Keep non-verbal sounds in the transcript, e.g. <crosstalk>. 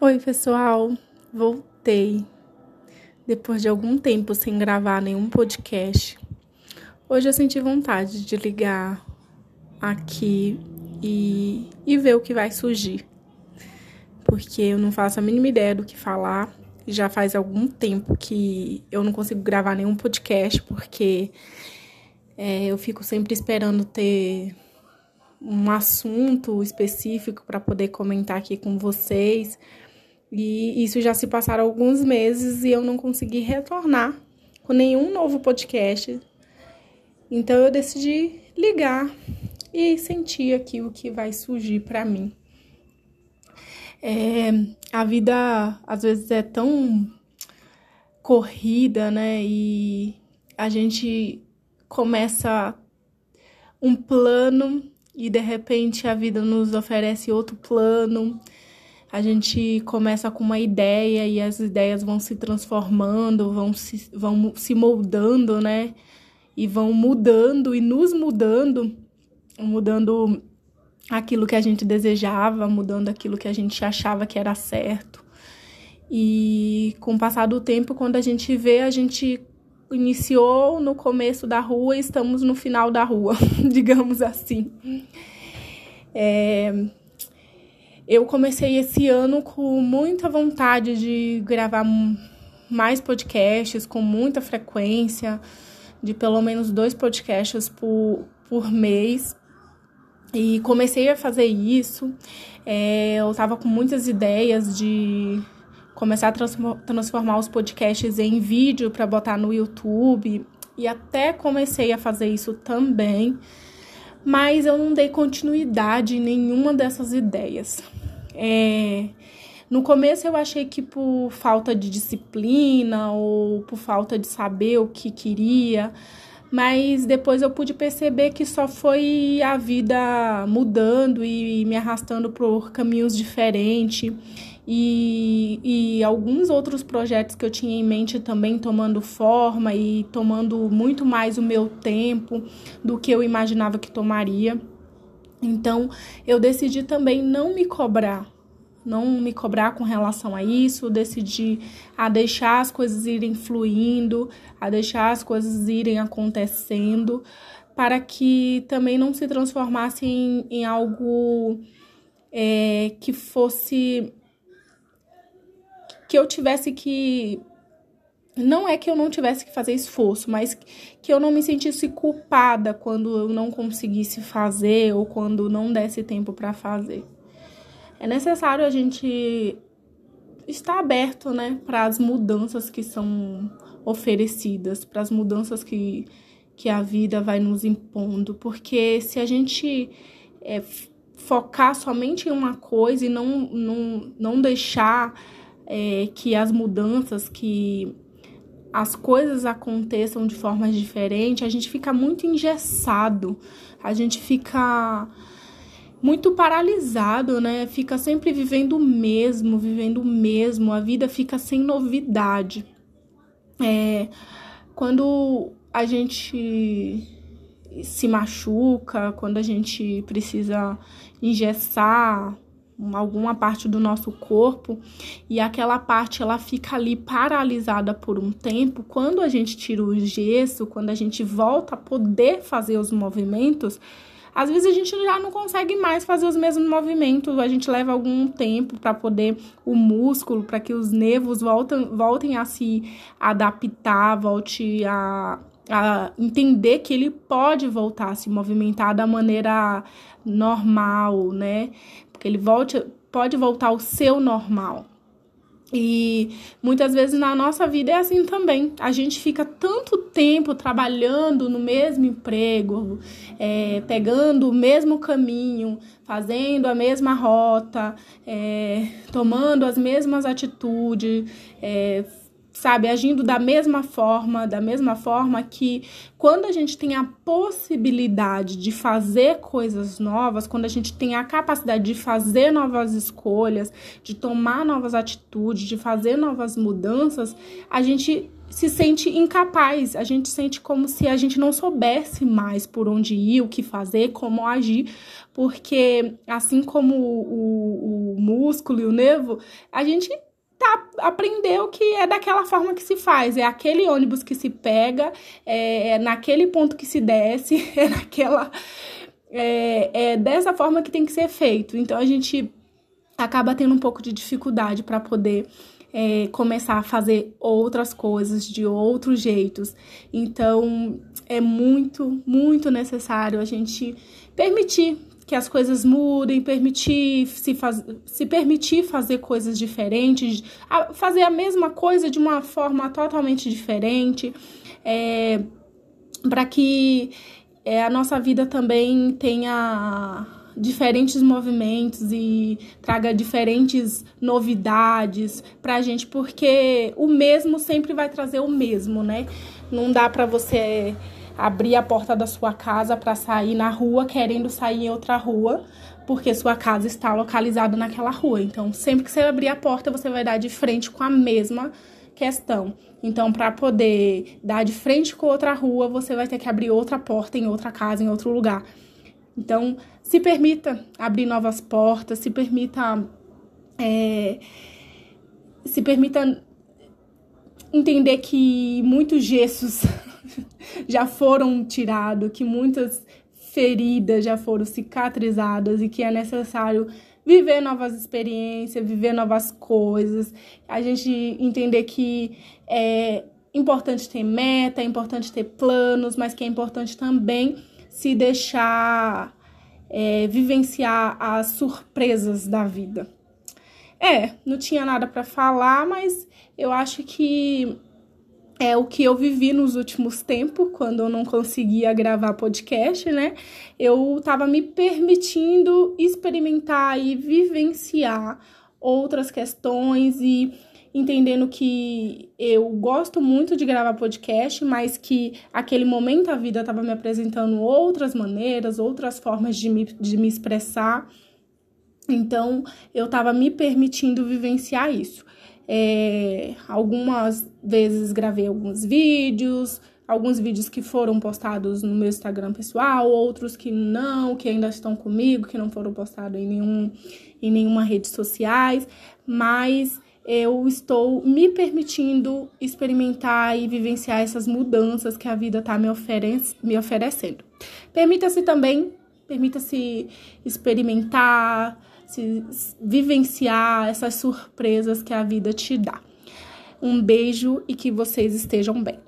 Oi, pessoal, voltei depois de algum tempo sem gravar nenhum podcast. Hoje eu senti vontade de ligar aqui e, e ver o que vai surgir, porque eu não faço a mínima ideia do que falar. Já faz algum tempo que eu não consigo gravar nenhum podcast, porque é, eu fico sempre esperando ter um assunto específico para poder comentar aqui com vocês e isso já se passaram alguns meses e eu não consegui retornar com nenhum novo podcast. Então eu decidi ligar e sentir aqui o que vai surgir para mim. É, a vida às vezes é tão corrida, né? E a gente começa um plano e de repente a vida nos oferece outro plano a gente começa com uma ideia e as ideias vão se transformando, vão se, vão se moldando, né? E vão mudando e nos mudando, mudando aquilo que a gente desejava, mudando aquilo que a gente achava que era certo. E com o passar do tempo, quando a gente vê, a gente iniciou no começo da rua e estamos no final da rua, <laughs> digamos assim. É, eu comecei esse ano com muita vontade de gravar mais podcasts, com muita frequência, de pelo menos dois podcasts por, por mês. E comecei a fazer isso. É, eu estava com muitas ideias de começar a transformar os podcasts em vídeo para botar no YouTube. E até comecei a fazer isso também mas eu não dei continuidade em nenhuma dessas ideias. É, no começo eu achei que por falta de disciplina ou por falta de saber o que queria, mas depois eu pude perceber que só foi a vida mudando e me arrastando por caminhos diferentes. E, e alguns outros projetos que eu tinha em mente também tomando forma e tomando muito mais o meu tempo do que eu imaginava que tomaria. Então, eu decidi também não me cobrar, não me cobrar com relação a isso, decidi a deixar as coisas irem fluindo, a deixar as coisas irem acontecendo, para que também não se transformasse em, em algo é, que fosse que eu tivesse que. Não é que eu não tivesse que fazer esforço, mas que eu não me sentisse culpada quando eu não conseguisse fazer ou quando não desse tempo para fazer. É necessário a gente estar aberto, né, para as mudanças que são oferecidas, para as mudanças que, que a vida vai nos impondo, porque se a gente é, focar somente em uma coisa e não, não, não deixar é, que as mudanças, que as coisas aconteçam de formas diferentes, a gente fica muito engessado, a gente fica muito paralisado, né? Fica sempre vivendo o mesmo, vivendo o mesmo, a vida fica sem novidade. É, quando a gente se machuca, quando a gente precisa engessar alguma parte do nosso corpo e aquela parte ela fica ali paralisada por um tempo, quando a gente tira o gesso, quando a gente volta a poder fazer os movimentos, às vezes a gente já não consegue mais fazer os mesmos movimentos, a gente leva algum tempo para poder o músculo, para que os nervos voltem, voltem a se adaptar, volte a, a entender que ele pode voltar a se movimentar da maneira normal, né? Que ele volte, pode voltar ao seu normal. E muitas vezes na nossa vida é assim também. A gente fica tanto tempo trabalhando no mesmo emprego, é, pegando o mesmo caminho, fazendo a mesma rota, é, tomando as mesmas atitudes, é, sabe, agindo da mesma forma, da mesma forma que quando a gente tem a possibilidade de fazer coisas novas, quando a gente tem a capacidade de fazer novas escolhas, de tomar novas atitudes, de fazer novas mudanças, a gente se sente incapaz, a gente sente como se a gente não soubesse mais por onde ir, o que fazer, como agir, porque assim como o, o, músculo e o nervo, a gente tá, aprendeu que é daquela forma que se faz, é aquele ônibus que se pega, é, é naquele ponto que se desce, <laughs> é naquela. É, é dessa forma que tem que ser feito. Então a gente acaba tendo um pouco de dificuldade para poder é, começar a fazer outras coisas de outros jeitos. Então é muito, muito necessário a gente permitir que as coisas mudem, permitir se, faz, se permitir fazer coisas diferentes, fazer a mesma coisa de uma forma totalmente diferente, é, para que é, a nossa vida também tenha diferentes movimentos e traga diferentes novidades pra gente, porque o mesmo sempre vai trazer o mesmo, né? Não dá para você abrir a porta da sua casa para sair na rua querendo sair em outra rua, porque sua casa está localizada naquela rua. Então, sempre que você abrir a porta, você vai dar de frente com a mesma questão. Então, para poder dar de frente com outra rua, você vai ter que abrir outra porta em outra casa, em outro lugar. Então, se permita abrir novas portas, se permita. É, se permita entender que muitos gessos <laughs> já foram tirados, que muitas feridas já foram cicatrizadas e que é necessário viver novas experiências, viver novas coisas, a gente entender que é importante ter meta, é importante ter planos, mas que é importante também se deixar é, vivenciar as surpresas da vida. É, não tinha nada para falar, mas eu acho que é o que eu vivi nos últimos tempos, quando eu não conseguia gravar podcast, né? Eu tava me permitindo experimentar e vivenciar outras questões e entendendo que eu gosto muito de gravar podcast, mas que aquele momento a vida estava me apresentando outras maneiras, outras formas de me, de me expressar. Então, eu estava me permitindo vivenciar isso. É, algumas vezes gravei alguns vídeos, alguns vídeos que foram postados no meu Instagram pessoal, outros que não, que ainda estão comigo, que não foram postados em, nenhum, em nenhuma rede sociais, mas eu estou me permitindo experimentar e vivenciar essas mudanças que a vida está me, oferece, me oferecendo. Permita-se também, permita-se experimentar, se vivenciar essas surpresas que a vida te dá. Um beijo e que vocês estejam bem.